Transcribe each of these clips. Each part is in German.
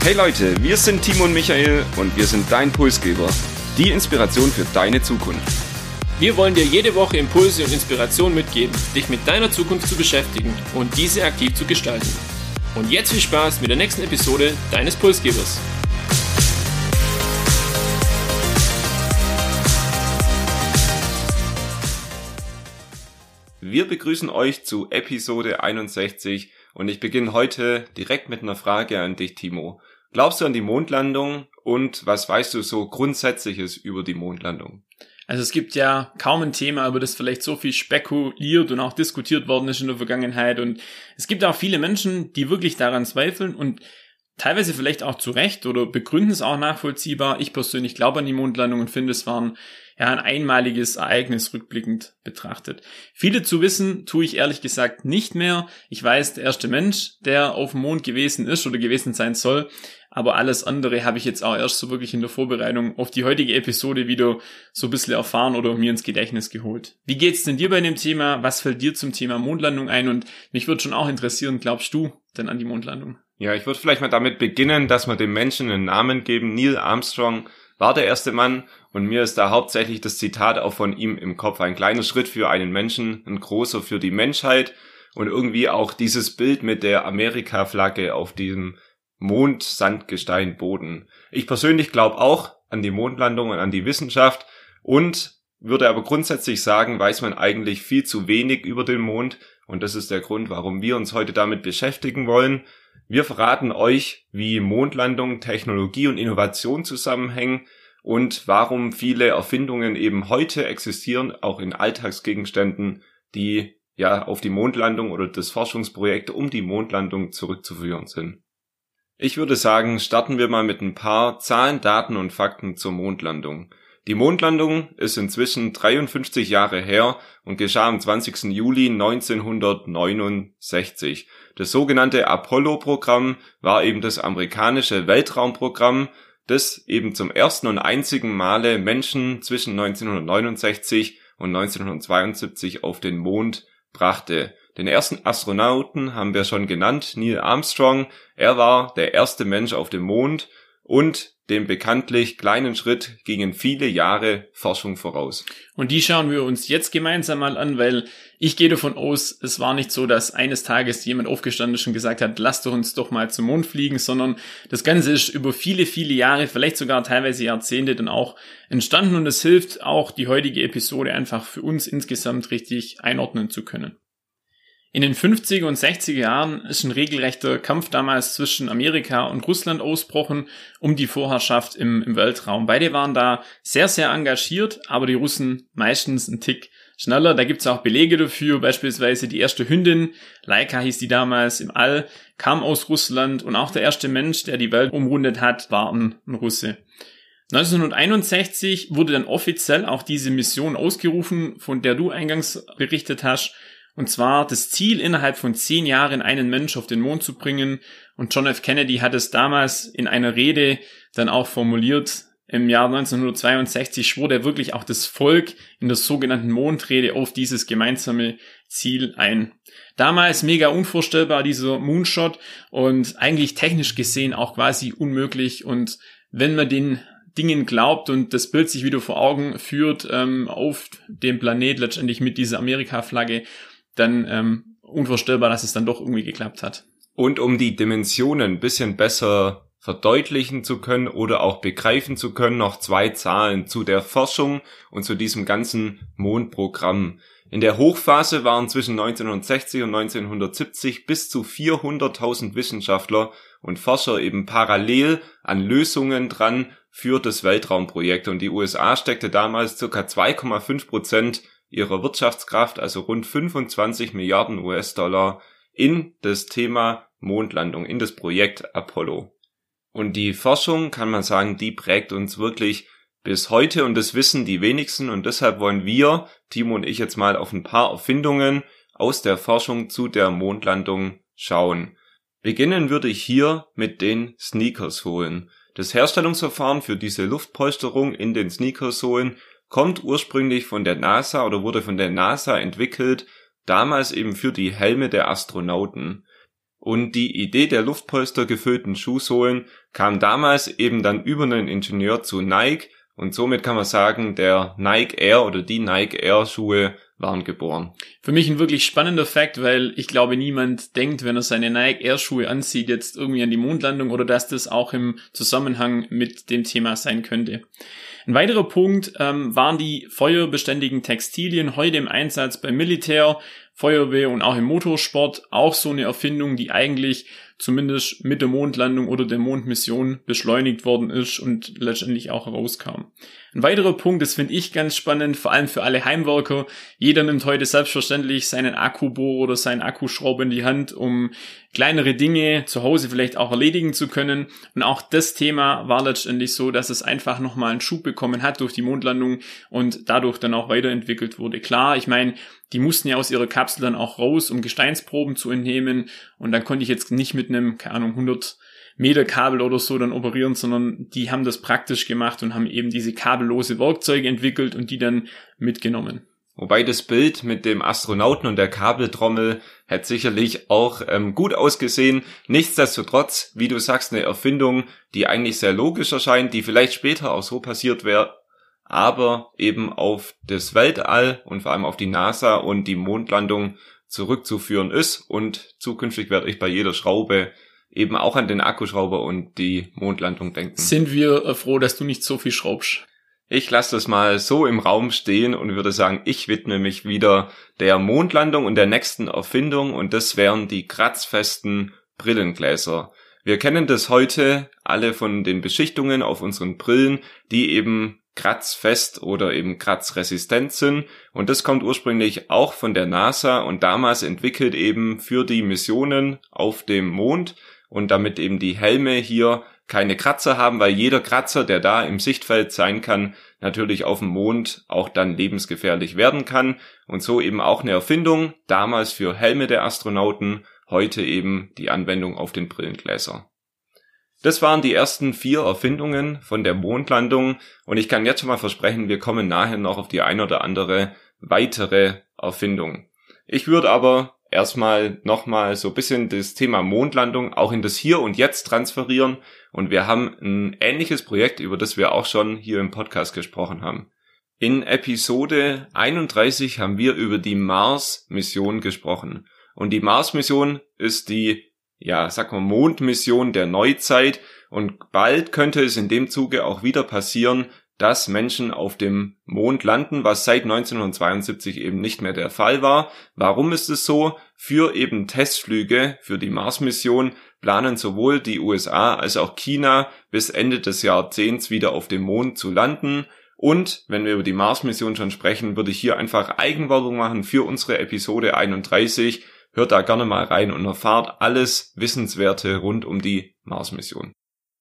Hey Leute, wir sind Timo und Michael und wir sind dein Pulsgeber. Die Inspiration für deine Zukunft. Wir wollen dir jede Woche Impulse und Inspiration mitgeben, dich mit deiner Zukunft zu beschäftigen und diese aktiv zu gestalten. Und jetzt viel Spaß mit der nächsten Episode deines Pulsgebers. Wir begrüßen euch zu Episode 61 und ich beginne heute direkt mit einer Frage an dich, Timo. Glaubst du an die Mondlandung und was weißt du so grundsätzliches über die Mondlandung? Also es gibt ja kaum ein Thema, über das vielleicht so viel spekuliert und auch diskutiert worden ist in der Vergangenheit. Und es gibt auch viele Menschen, die wirklich daran zweifeln und teilweise vielleicht auch zu Recht oder begründen es auch nachvollziehbar. Ich persönlich glaube an die Mondlandung und finde, es waren ja ein einmaliges Ereignis rückblickend betrachtet. Viele zu wissen, tue ich ehrlich gesagt nicht mehr. Ich weiß, der erste Mensch, der auf dem Mond gewesen ist oder gewesen sein soll, aber alles andere habe ich jetzt auch erst so wirklich in der Vorbereitung auf die heutige Episode wieder so ein bisschen erfahren oder mir ins Gedächtnis geholt. Wie geht's denn dir bei dem Thema? Was fällt dir zum Thema Mondlandung ein? Und mich würde schon auch interessieren, glaubst du denn an die Mondlandung? Ja, ich würde vielleicht mal damit beginnen, dass wir dem Menschen einen Namen geben. Neil Armstrong war der erste Mann und mir ist da hauptsächlich das Zitat auch von ihm im Kopf. Ein kleiner Schritt für einen Menschen, ein großer für die Menschheit und irgendwie auch dieses Bild mit der Amerika-Flagge auf diesem Mond, Sandgestein, Boden. Ich persönlich glaube auch an die Mondlandung und an die Wissenschaft und würde aber grundsätzlich sagen, weiß man eigentlich viel zu wenig über den Mond und das ist der Grund, warum wir uns heute damit beschäftigen wollen. Wir verraten euch, wie Mondlandung, Technologie und Innovation zusammenhängen und warum viele Erfindungen eben heute existieren, auch in Alltagsgegenständen, die ja auf die Mondlandung oder das Forschungsprojekt um die Mondlandung zurückzuführen sind. Ich würde sagen, starten wir mal mit ein paar Zahlen, Daten und Fakten zur Mondlandung. Die Mondlandung ist inzwischen 53 Jahre her und geschah am 20. Juli 1969. Das sogenannte Apollo-Programm war eben das amerikanische Weltraumprogramm, das eben zum ersten und einzigen Male Menschen zwischen 1969 und 1972 auf den Mond brachte. Den ersten Astronauten haben wir schon genannt, Neil Armstrong. Er war der erste Mensch auf dem Mond und dem bekanntlich kleinen Schritt gingen viele Jahre Forschung voraus. Und die schauen wir uns jetzt gemeinsam mal an, weil ich gehe davon aus, es war nicht so, dass eines Tages jemand aufgestanden ist und gesagt hat, lasst doch uns doch mal zum Mond fliegen, sondern das Ganze ist über viele, viele Jahre, vielleicht sogar teilweise Jahrzehnte dann auch entstanden und es hilft auch die heutige Episode einfach für uns insgesamt richtig einordnen zu können. In den 50er und 60er Jahren ist ein regelrechter Kampf damals zwischen Amerika und Russland ausbrochen um die Vorherrschaft im, im Weltraum. Beide waren da sehr, sehr engagiert, aber die Russen meistens ein Tick schneller. Da gibt's auch Belege dafür, beispielsweise die erste Hündin, Laika hieß die damals im All, kam aus Russland und auch der erste Mensch, der die Welt umrundet hat, war ein, ein Russe. 1961 wurde dann offiziell auch diese Mission ausgerufen, von der du eingangs berichtet hast, und zwar das Ziel, innerhalb von zehn Jahren einen Mensch auf den Mond zu bringen. Und John F. Kennedy hat es damals in einer Rede dann auch formuliert. Im Jahr 1962 schwor er wirklich auch das Volk in der sogenannten Mondrede auf dieses gemeinsame Ziel ein. Damals mega unvorstellbar dieser Moonshot und eigentlich technisch gesehen auch quasi unmöglich. Und wenn man den Dingen glaubt und das Bild sich wieder vor Augen führt ähm, auf dem Planet letztendlich mit dieser Amerika-Flagge, dann ähm, unvorstellbar, dass es dann doch irgendwie geklappt hat. Und um die Dimensionen ein bisschen besser verdeutlichen zu können oder auch begreifen zu können, noch zwei Zahlen zu der Forschung und zu diesem ganzen Mondprogramm. In der Hochphase waren zwischen 1960 und 1970 bis zu 400.000 Wissenschaftler und Forscher eben parallel an Lösungen dran für das Weltraumprojekt und die USA steckte damals ca. 2,5 Prozent ihrer Wirtschaftskraft, also rund 25 Milliarden US-Dollar, in das Thema Mondlandung, in das Projekt Apollo. Und die Forschung, kann man sagen, die prägt uns wirklich bis heute und das wissen die wenigsten und deshalb wollen wir, Timo und ich, jetzt mal auf ein paar Erfindungen aus der Forschung zu der Mondlandung schauen. Beginnen würde ich hier mit den Sneakers-Sohlen. Das Herstellungsverfahren für diese Luftpolsterung in den Sneakers-Sohlen kommt ursprünglich von der NASA oder wurde von der NASA entwickelt, damals eben für die Helme der Astronauten. Und die Idee der Luftpolster gefüllten Schuhsohlen kam damals eben dann über einen Ingenieur zu Nike und somit kann man sagen, der Nike Air oder die Nike Air Schuhe waren geboren. Für mich ein wirklich spannender Fakt, weil ich glaube, niemand denkt, wenn er seine Nike Air Schuhe anzieht, jetzt irgendwie an die Mondlandung oder dass das auch im Zusammenhang mit dem Thema sein könnte. Ein weiterer Punkt ähm, waren die feuerbeständigen Textilien heute im Einsatz beim Militär, Feuerwehr und auch im Motorsport. Auch so eine Erfindung, die eigentlich zumindest mit der Mondlandung oder der Mondmission beschleunigt worden ist und letztendlich auch herauskam. Ein weiterer Punkt, das finde ich ganz spannend, vor allem für alle Heimwerker. Jeder nimmt heute selbstverständlich seinen Akkubohrer oder seinen Akkuschrauber in die Hand, um kleinere Dinge zu Hause vielleicht auch erledigen zu können. Und auch das Thema war letztendlich so, dass es einfach nochmal einen Schub bekommen hat durch die Mondlandung und dadurch dann auch weiterentwickelt wurde. Klar, ich meine, die mussten ja aus ihrer Kapsel dann auch raus, um Gesteinsproben zu entnehmen. Und dann konnte ich jetzt nicht mit einem, keine Ahnung, 100 Meter Kabel oder so dann operieren, sondern die haben das praktisch gemacht und haben eben diese kabellose Werkzeuge entwickelt und die dann mitgenommen. Wobei das Bild mit dem Astronauten und der Kabeltrommel hätte sicherlich auch ähm, gut ausgesehen. Nichtsdestotrotz, wie du sagst, eine Erfindung, die eigentlich sehr logisch erscheint, die vielleicht später auch so passiert wäre, aber eben auf das Weltall und vor allem auf die NASA und die Mondlandung zurückzuführen ist. Und zukünftig werde ich bei jeder Schraube eben auch an den Akkuschrauber und die Mondlandung denken. Sind wir äh, froh, dass du nicht so viel schraubst? Ich lasse das mal so im Raum stehen und würde sagen, ich widme mich wieder der Mondlandung und der nächsten Erfindung und das wären die kratzfesten Brillengläser. Wir kennen das heute alle von den Beschichtungen auf unseren Brillen, die eben kratzfest oder eben kratzresistent sind. Und das kommt ursprünglich auch von der NASA und damals entwickelt eben für die Missionen auf dem Mond und damit eben die Helme hier keine Kratzer haben, weil jeder Kratzer, der da im Sichtfeld sein kann, natürlich auf dem Mond auch dann lebensgefährlich werden kann. Und so eben auch eine Erfindung, damals für Helme der Astronauten, heute eben die Anwendung auf den Brillengläser. Das waren die ersten vier Erfindungen von der Mondlandung und ich kann jetzt schon mal versprechen, wir kommen nachher noch auf die ein oder andere weitere Erfindung. Ich würde aber erstmal nochmal so ein bisschen das Thema Mondlandung auch in das Hier und Jetzt transferieren und wir haben ein ähnliches Projekt, über das wir auch schon hier im Podcast gesprochen haben. In Episode 31 haben wir über die Mars-Mission gesprochen. Und die Mars-Mission ist die ja, sag mal, Mondmission der Neuzeit und bald könnte es in dem Zuge auch wieder passieren, dass Menschen auf dem Mond landen, was seit 1972 eben nicht mehr der Fall war. Warum ist es so? Für eben Testflüge für die Mars-Mission planen sowohl die USA als auch China bis Ende des Jahrzehnts wieder auf dem Mond zu landen. Und wenn wir über die Mars-Mission schon sprechen, würde ich hier einfach Eigenwerbung machen für unsere Episode 31 Hört da gerne mal rein und erfahrt alles Wissenswerte rund um die Mars-Mission.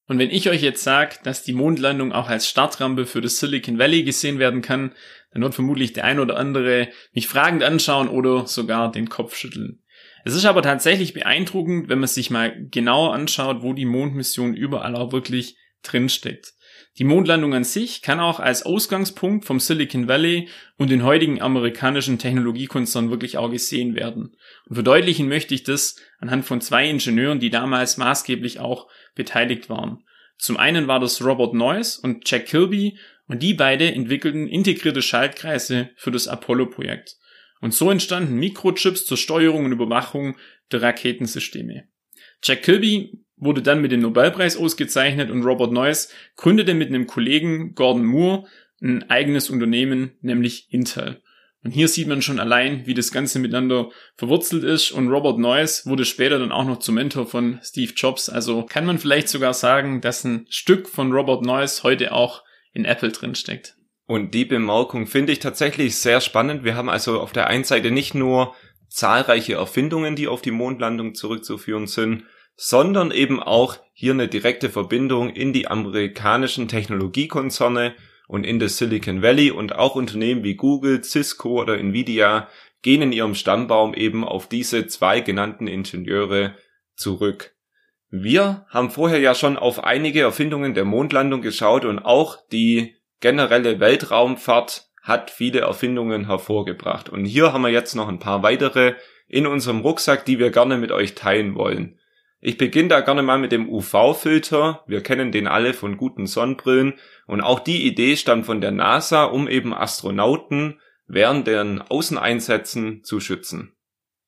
Und wenn ich euch jetzt sage, dass die Mondlandung auch als Startrampe für das Silicon Valley gesehen werden kann, dann wird vermutlich der ein oder andere mich fragend anschauen oder sogar den Kopf schütteln. Es ist aber tatsächlich beeindruckend, wenn man sich mal genauer anschaut, wo die Mondmission überall auch wirklich drinsteckt. Die Mondlandung an sich kann auch als Ausgangspunkt vom Silicon Valley und den heutigen amerikanischen Technologiekonzernen wirklich auch gesehen werden. Und verdeutlichen möchte ich das anhand von zwei Ingenieuren, die damals maßgeblich auch beteiligt waren. Zum einen war das Robert Noyce und Jack Kilby und die beide entwickelten integrierte Schaltkreise für das Apollo-Projekt. Und so entstanden Mikrochips zur Steuerung und Überwachung der Raketensysteme. Jack Kilby wurde dann mit dem Nobelpreis ausgezeichnet und Robert Noyce gründete mit einem Kollegen Gordon Moore ein eigenes Unternehmen, nämlich Intel. Und hier sieht man schon allein, wie das Ganze miteinander verwurzelt ist. Und Robert Noyce wurde später dann auch noch zum Mentor von Steve Jobs. Also kann man vielleicht sogar sagen, dass ein Stück von Robert Noyce heute auch in Apple drin steckt. Und die Bemerkung finde ich tatsächlich sehr spannend. Wir haben also auf der einen Seite nicht nur zahlreiche Erfindungen, die auf die Mondlandung zurückzuführen sind, sondern eben auch hier eine direkte Verbindung in die amerikanischen Technologiekonzerne und in das Silicon Valley und auch Unternehmen wie Google, Cisco oder Nvidia gehen in ihrem Stammbaum eben auf diese zwei genannten Ingenieure zurück. Wir haben vorher ja schon auf einige Erfindungen der Mondlandung geschaut und auch die generelle Weltraumfahrt hat viele Erfindungen hervorgebracht. Und hier haben wir jetzt noch ein paar weitere in unserem Rucksack, die wir gerne mit euch teilen wollen. Ich beginne da gerne mal mit dem UV-Filter. Wir kennen den alle von guten Sonnenbrillen. Und auch die Idee stammt von der NASA, um eben Astronauten während deren Außeneinsätzen zu schützen.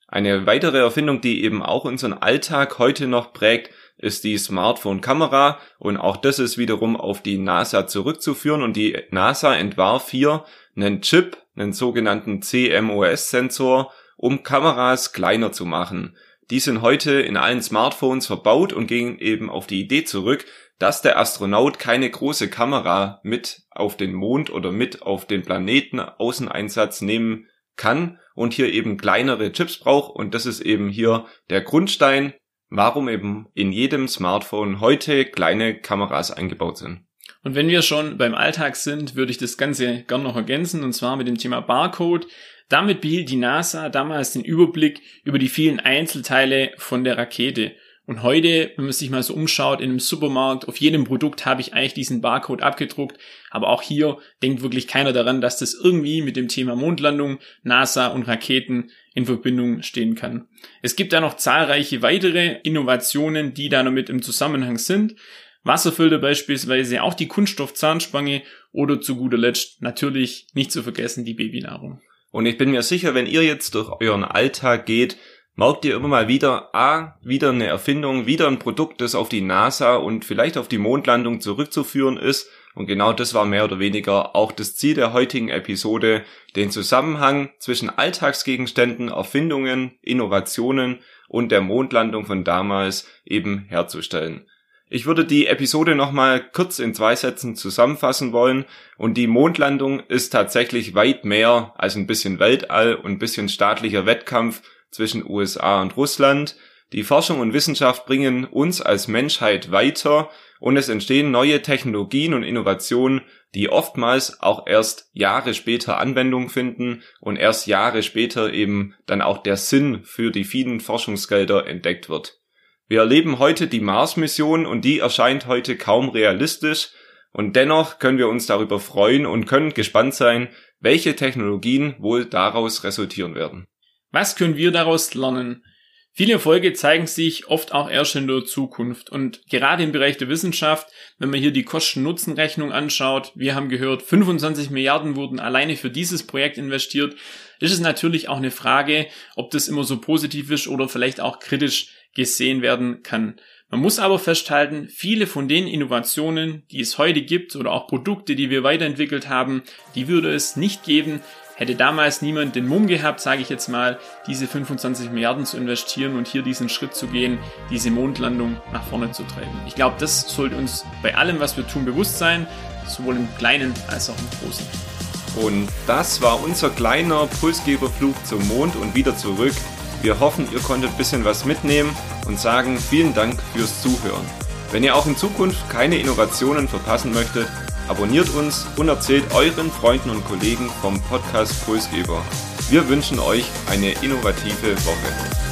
Eine weitere Erfindung, die eben auch unseren Alltag heute noch prägt, ist die Smartphone-Kamera und auch das ist wiederum auf die NASA zurückzuführen und die NASA entwarf hier einen Chip, einen sogenannten CMOS-Sensor, um Kameras kleiner zu machen. Die sind heute in allen Smartphones verbaut und gehen eben auf die Idee zurück, dass der Astronaut keine große Kamera mit auf den Mond oder mit auf den Planeten Außeneinsatz nehmen kann und hier eben kleinere Chips braucht und das ist eben hier der Grundstein, warum eben in jedem Smartphone heute kleine Kameras eingebaut sind. Und wenn wir schon beim Alltag sind, würde ich das Ganze gern noch ergänzen und zwar mit dem Thema Barcode. Damit behielt die NASA damals den Überblick über die vielen Einzelteile von der Rakete. Und heute, wenn man sich mal so umschaut, in einem Supermarkt, auf jedem Produkt habe ich eigentlich diesen Barcode abgedruckt. Aber auch hier denkt wirklich keiner daran, dass das irgendwie mit dem Thema Mondlandung, NASA und Raketen in Verbindung stehen kann. Es gibt da noch zahlreiche weitere Innovationen, die da noch mit im Zusammenhang sind. Wasserfilter beispielsweise, auch die Kunststoffzahnspange oder zu guter Letzt natürlich nicht zu vergessen die Babynahrung. Und ich bin mir sicher, wenn ihr jetzt durch euren Alltag geht, merkt ihr immer mal wieder, ah, wieder eine Erfindung, wieder ein Produkt, das auf die NASA und vielleicht auf die Mondlandung zurückzuführen ist. Und genau das war mehr oder weniger auch das Ziel der heutigen Episode, den Zusammenhang zwischen Alltagsgegenständen, Erfindungen, Innovationen und der Mondlandung von damals eben herzustellen. Ich würde die Episode nochmal kurz in zwei Sätzen zusammenfassen wollen und die Mondlandung ist tatsächlich weit mehr als ein bisschen Weltall und ein bisschen staatlicher Wettkampf zwischen USA und Russland. Die Forschung und Wissenschaft bringen uns als Menschheit weiter und es entstehen neue Technologien und Innovationen, die oftmals auch erst Jahre später Anwendung finden und erst Jahre später eben dann auch der Sinn für die vielen Forschungsgelder entdeckt wird. Wir erleben heute die Mars-Mission und die erscheint heute kaum realistisch und dennoch können wir uns darüber freuen und können gespannt sein, welche Technologien wohl daraus resultieren werden. Was können wir daraus lernen? Viele Erfolge zeigen sich oft auch erst in der Zukunft und gerade im Bereich der Wissenschaft, wenn man hier die Kosten-Nutzen-Rechnung anschaut, wir haben gehört, 25 Milliarden wurden alleine für dieses Projekt investiert, ist es natürlich auch eine Frage, ob das immer so positiv ist oder vielleicht auch kritisch gesehen werden kann. Man muss aber festhalten, viele von den Innovationen, die es heute gibt oder auch Produkte, die wir weiterentwickelt haben, die würde es nicht geben, Hätte damals niemand den Mumm gehabt, sage ich jetzt mal, diese 25 Milliarden zu investieren und hier diesen Schritt zu gehen, diese Mondlandung nach vorne zu treiben. Ich glaube, das sollte uns bei allem, was wir tun, bewusst sein, sowohl im Kleinen als auch im Großen. Und das war unser kleiner Pulsgeberflug zum Mond und wieder zurück. Wir hoffen, ihr konntet ein bisschen was mitnehmen und sagen vielen Dank fürs Zuhören. Wenn ihr auch in Zukunft keine Innovationen verpassen möchtet, abonniert uns und erzählt euren Freunden und Kollegen vom Podcast Pulsgeber. Wir wünschen euch eine innovative Woche.